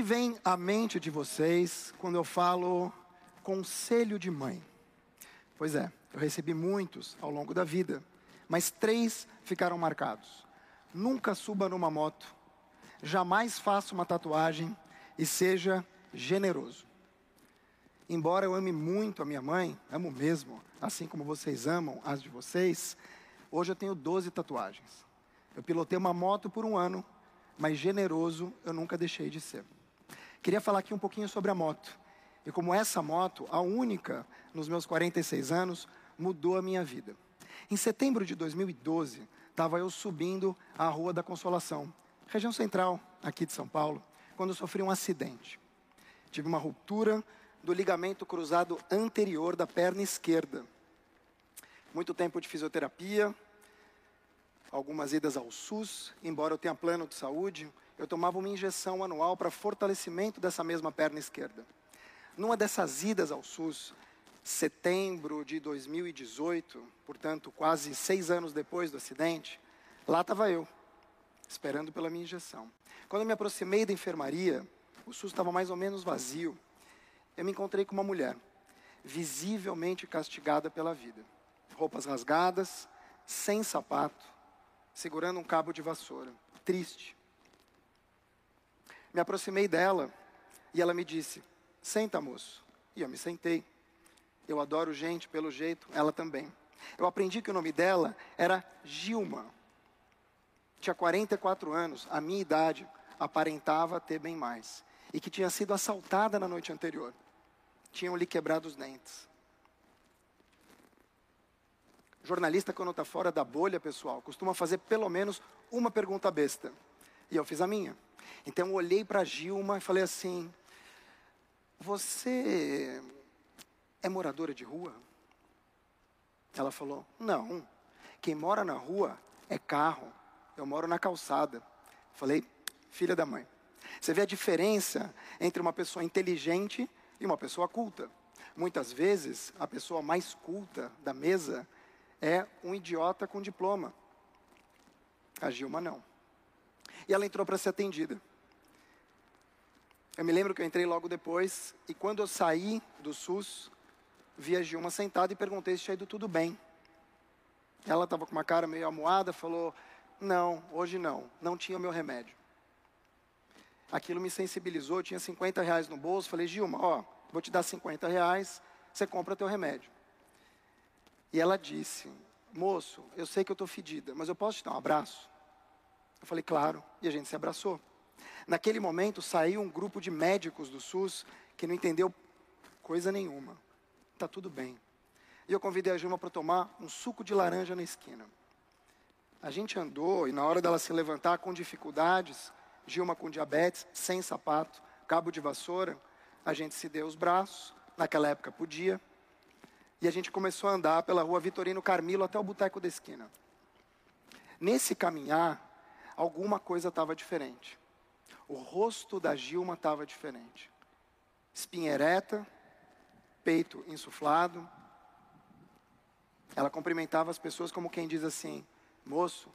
que vem à mente de vocês quando eu falo conselho de mãe? Pois é, eu recebi muitos ao longo da vida, mas três ficaram marcados. Nunca suba numa moto, jamais faça uma tatuagem e seja generoso. Embora eu ame muito a minha mãe, amo mesmo, assim como vocês amam as de vocês, hoje eu tenho 12 tatuagens. Eu pilotei uma moto por um ano, mas generoso eu nunca deixei de ser. Queria falar aqui um pouquinho sobre a moto. E como essa moto, a única nos meus 46 anos, mudou a minha vida. Em setembro de 2012, estava eu subindo a Rua da Consolação, região central aqui de São Paulo, quando sofri um acidente. Tive uma ruptura do ligamento cruzado anterior da perna esquerda. Muito tempo de fisioterapia, algumas idas ao SUS, embora eu tenha plano de saúde, eu tomava uma injeção anual para fortalecimento dessa mesma perna esquerda. Numa dessas idas ao SUS, setembro de 2018, portanto, quase seis anos depois do acidente, lá estava eu, esperando pela minha injeção. Quando eu me aproximei da enfermaria, o SUS estava mais ou menos vazio. Eu me encontrei com uma mulher, visivelmente castigada pela vida. Roupas rasgadas, sem sapato, segurando um cabo de vassoura, triste. Me aproximei dela e ela me disse: Senta, moço. E eu me sentei. Eu adoro gente pelo jeito, ela também. Eu aprendi que o nome dela era Gilma. Tinha 44 anos, a minha idade, aparentava ter bem mais. E que tinha sido assaltada na noite anterior. Tinham-lhe quebrado os dentes. Jornalista, quando está fora da bolha, pessoal, costuma fazer pelo menos uma pergunta besta. E eu fiz a minha. Então eu olhei para Gilma e falei assim: Você é moradora de rua? Ela falou: Não. Quem mora na rua é carro. Eu moro na calçada. Falei: Filha da mãe. Você vê a diferença entre uma pessoa inteligente e uma pessoa culta. Muitas vezes, a pessoa mais culta da mesa é um idiota com diploma. A Gilma não. E ela entrou para ser atendida. Eu me lembro que eu entrei logo depois, e quando eu saí do SUS, vi a Gilma sentada e perguntei se tinha ido tudo bem. Ela estava com uma cara meio amuada, falou: Não, hoje não, não tinha meu remédio. Aquilo me sensibilizou, eu tinha 50 reais no bolso, falei: Gilma, ó, vou te dar 50 reais, você compra teu remédio. E ela disse: Moço, eu sei que eu estou fedida, mas eu posso te dar um abraço? Eu falei: Claro, e a gente se abraçou. Naquele momento saiu um grupo de médicos do SUS que não entendeu coisa nenhuma. Está tudo bem. E eu convidei a Gilma para tomar um suco de laranja na esquina. A gente andou e na hora dela se levantar com dificuldades, Gilma com diabetes, sem sapato, cabo de vassoura, a gente se deu os braços. Naquela época podia. E a gente começou a andar pela rua Vitorino Carmilo até o boteco da esquina. Nesse caminhar, alguma coisa estava diferente. O rosto da Gilma estava diferente. Espinha ereta, peito insuflado. Ela cumprimentava as pessoas como quem diz assim: Moço,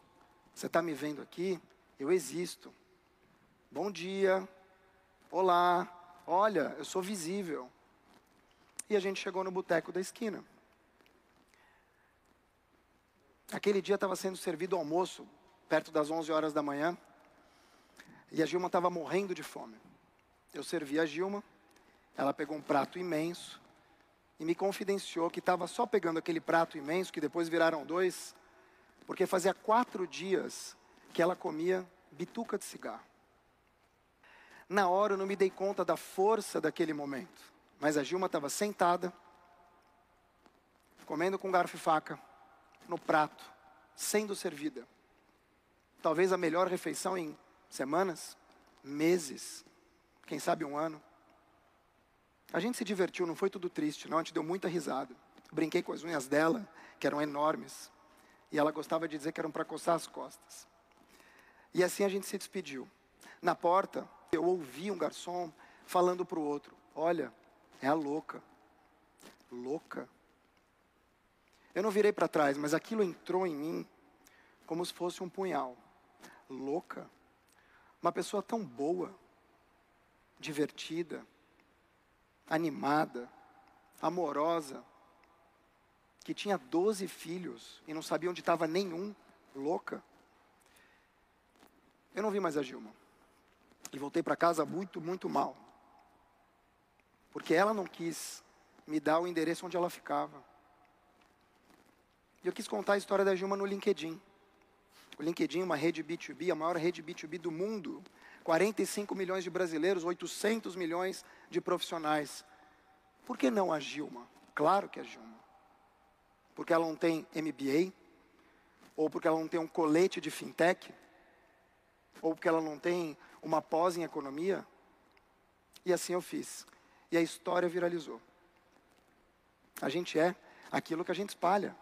você está me vendo aqui? Eu existo. Bom dia. Olá. Olha, eu sou visível. E a gente chegou no boteco da esquina. Aquele dia estava sendo servido almoço, perto das 11 horas da manhã. E a Gilma estava morrendo de fome. Eu servi a Gilma, ela pegou um prato imenso e me confidenciou que estava só pegando aquele prato imenso, que depois viraram dois, porque fazia quatro dias que ela comia bituca de cigarro. Na hora eu não me dei conta da força daquele momento. Mas a Gilma estava sentada, comendo com garfo e faca, no prato, sendo servida. Talvez a melhor refeição em semanas, meses, quem sabe um ano. A gente se divertiu, não foi tudo triste, não, a gente deu muita risada. Brinquei com as unhas dela, que eram enormes, e ela gostava de dizer que eram para coçar as costas. E assim a gente se despediu. Na porta, eu ouvi um garçom falando para o outro: Olha, é a louca. Louca. Eu não virei para trás, mas aquilo entrou em mim como se fosse um punhal. Louca. Uma pessoa tão boa. divertida, animada, amorosa, que tinha 12 filhos e não sabia onde estava nenhum, louca. Eu não vi mais a Gilma. E voltei para casa muito, muito mal. Porque ela não quis me dar o endereço onde ela ficava. E eu quis contar a história da Gilma no LinkedIn. O LinkedIn é uma rede B2B, a maior rede B2B do mundo. 45 milhões de brasileiros, 800 milhões de profissionais. Por que não a Gilma? Claro que a Gilma. Porque ela não tem MBA, ou porque ela não tem um colete de fintech, ou porque ela não tem uma pós em economia. E assim eu fiz. E a história viralizou. A gente é aquilo que a gente espalha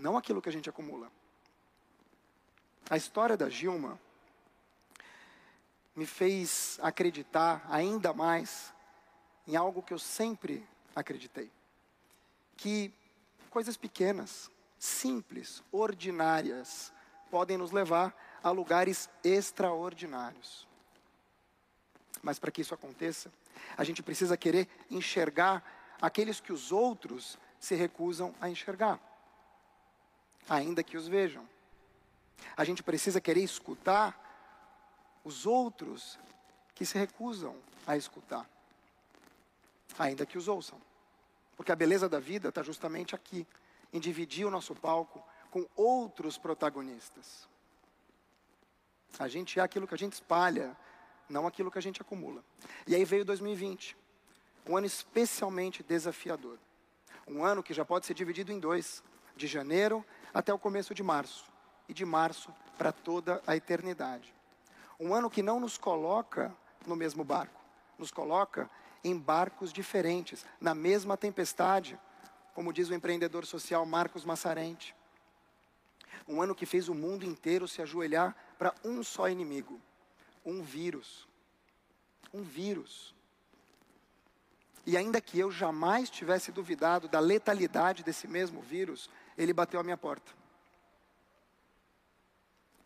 não aquilo que a gente acumula. A história da Gilma me fez acreditar ainda mais em algo que eu sempre acreditei: que coisas pequenas, simples, ordinárias, podem nos levar a lugares extraordinários. Mas para que isso aconteça, a gente precisa querer enxergar aqueles que os outros se recusam a enxergar ainda que os vejam. A gente precisa querer escutar os outros que se recusam a escutar, ainda que os ouçam. Porque a beleza da vida está justamente aqui, em dividir o nosso palco com outros protagonistas. A gente é aquilo que a gente espalha, não aquilo que a gente acumula. E aí veio 2020, um ano especialmente desafiador. Um ano que já pode ser dividido em dois, de janeiro até o começo de março, e de março para toda a eternidade. Um ano que não nos coloca no mesmo barco, nos coloca em barcos diferentes, na mesma tempestade, como diz o empreendedor social Marcos Massarente. Um ano que fez o mundo inteiro se ajoelhar para um só inimigo, um vírus. Um vírus. E ainda que eu jamais tivesse duvidado da letalidade desse mesmo vírus, ele bateu a minha porta.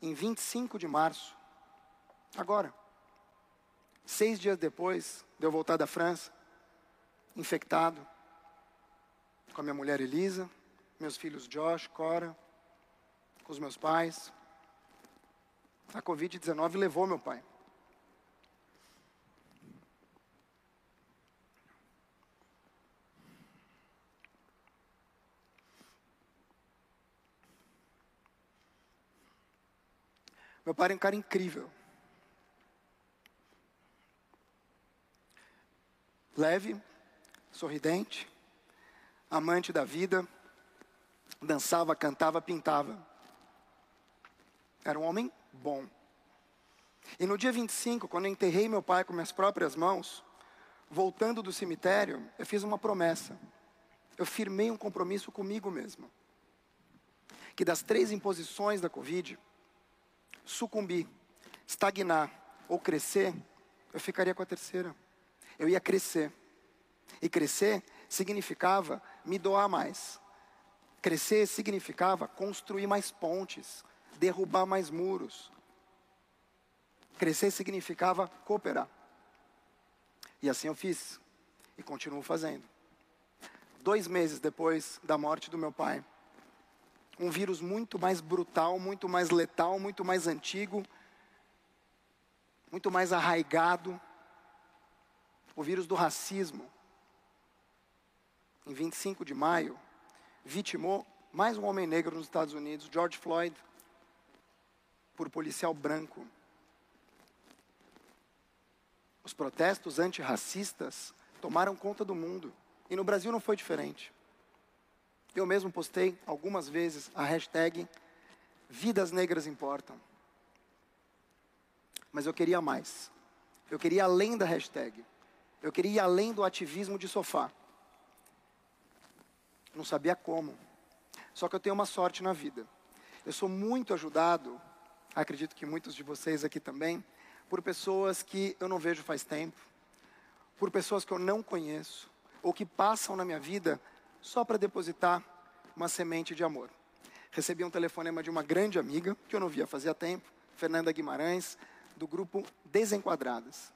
Em 25 de março, agora, seis dias depois de eu voltar da França, infectado, com a minha mulher Elisa, meus filhos Josh, Cora, com os meus pais, a Covid-19 levou meu pai. Meu pai era um cara incrível. Leve, sorridente, amante da vida, dançava, cantava, pintava. Era um homem bom. E no dia 25, quando eu enterrei meu pai com minhas próprias mãos, voltando do cemitério, eu fiz uma promessa. Eu firmei um compromisso comigo mesmo. Que das três imposições da Covid, sucumbir, estagnar ou crescer, eu ficaria com a terceira. Eu ia crescer. E crescer significava me doar mais. Crescer significava construir mais pontes, derrubar mais muros. Crescer significava cooperar. E assim eu fiz. E continuo fazendo. Dois meses depois da morte do meu pai, um vírus muito mais brutal, muito mais letal, muito mais antigo, muito mais arraigado. O vírus do racismo. Em 25 de maio, vitimou mais um homem negro nos Estados Unidos, George Floyd, por policial branco. Os protestos antirracistas tomaram conta do mundo. E no Brasil não foi diferente. Eu mesmo postei algumas vezes a hashtag Vidas Negras Importam. Mas eu queria mais. Eu queria além da hashtag. Eu queria ir além do ativismo de sofá. Não sabia como. Só que eu tenho uma sorte na vida. Eu sou muito ajudado, acredito que muitos de vocês aqui também, por pessoas que eu não vejo faz tempo, por pessoas que eu não conheço, ou que passam na minha vida só para depositar uma semente de amor. Recebi um telefonema de uma grande amiga, que eu não via fazia tempo, Fernanda Guimarães, do grupo Desenquadradas.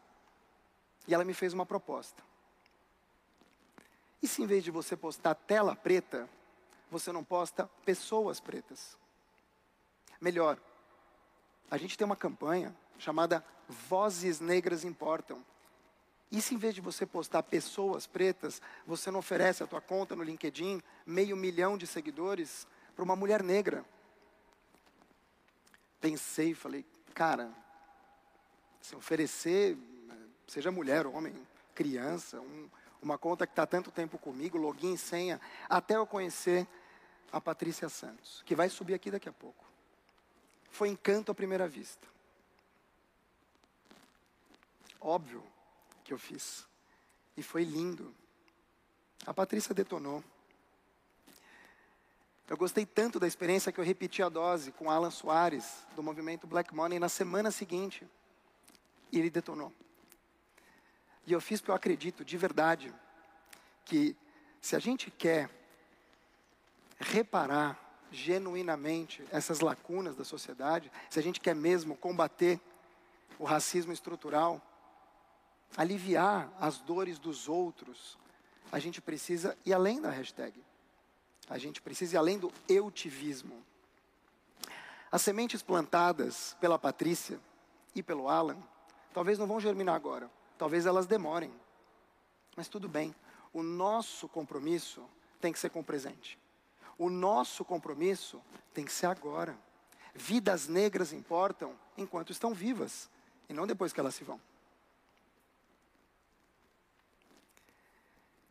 E ela me fez uma proposta. E se em vez de você postar tela preta, você não posta pessoas pretas? Melhor, a gente tem uma campanha chamada Vozes Negras Importam. E se em vez de você postar pessoas pretas, você não oferece a tua conta no LinkedIn, meio milhão de seguidores, para uma mulher negra? Pensei, falei, cara, se oferecer, seja mulher, homem, criança, um, uma conta que está tanto tempo comigo, login, senha, até eu conhecer a Patrícia Santos, que vai subir aqui daqui a pouco. Foi encanto à primeira vista. Óbvio que eu fiz. E foi lindo. A Patrícia detonou. Eu gostei tanto da experiência que eu repeti a dose com Alan Soares, do movimento Black Money, na semana seguinte. E ele detonou. E eu fiz porque eu acredito de verdade que se a gente quer reparar genuinamente essas lacunas da sociedade, se a gente quer mesmo combater o racismo estrutural, aliviar as dores dos outros, a gente precisa ir além da hashtag. A gente precisa ir além do eutivismo. As sementes plantadas pela Patrícia e pelo Alan, talvez não vão germinar agora, talvez elas demorem. Mas tudo bem, o nosso compromisso tem que ser com o presente. O nosso compromisso tem que ser agora. Vidas negras importam enquanto estão vivas e não depois que elas se vão.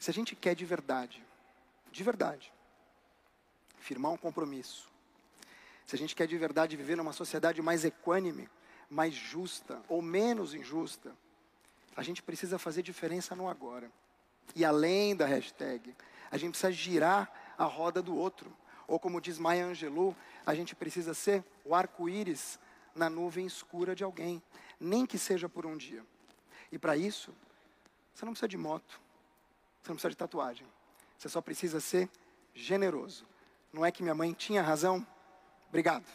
Se a gente quer de verdade, de verdade, firmar um compromisso, se a gente quer de verdade viver numa sociedade mais equânime, mais justa ou menos injusta, a gente precisa fazer diferença no agora. E além da hashtag, a gente precisa girar a roda do outro. Ou como diz Maya Angelou, a gente precisa ser o arco-íris na nuvem escura de alguém, nem que seja por um dia. E para isso, você não precisa de moto, você não precisa de tatuagem. Você só precisa ser generoso. Não é que minha mãe tinha razão? Obrigado.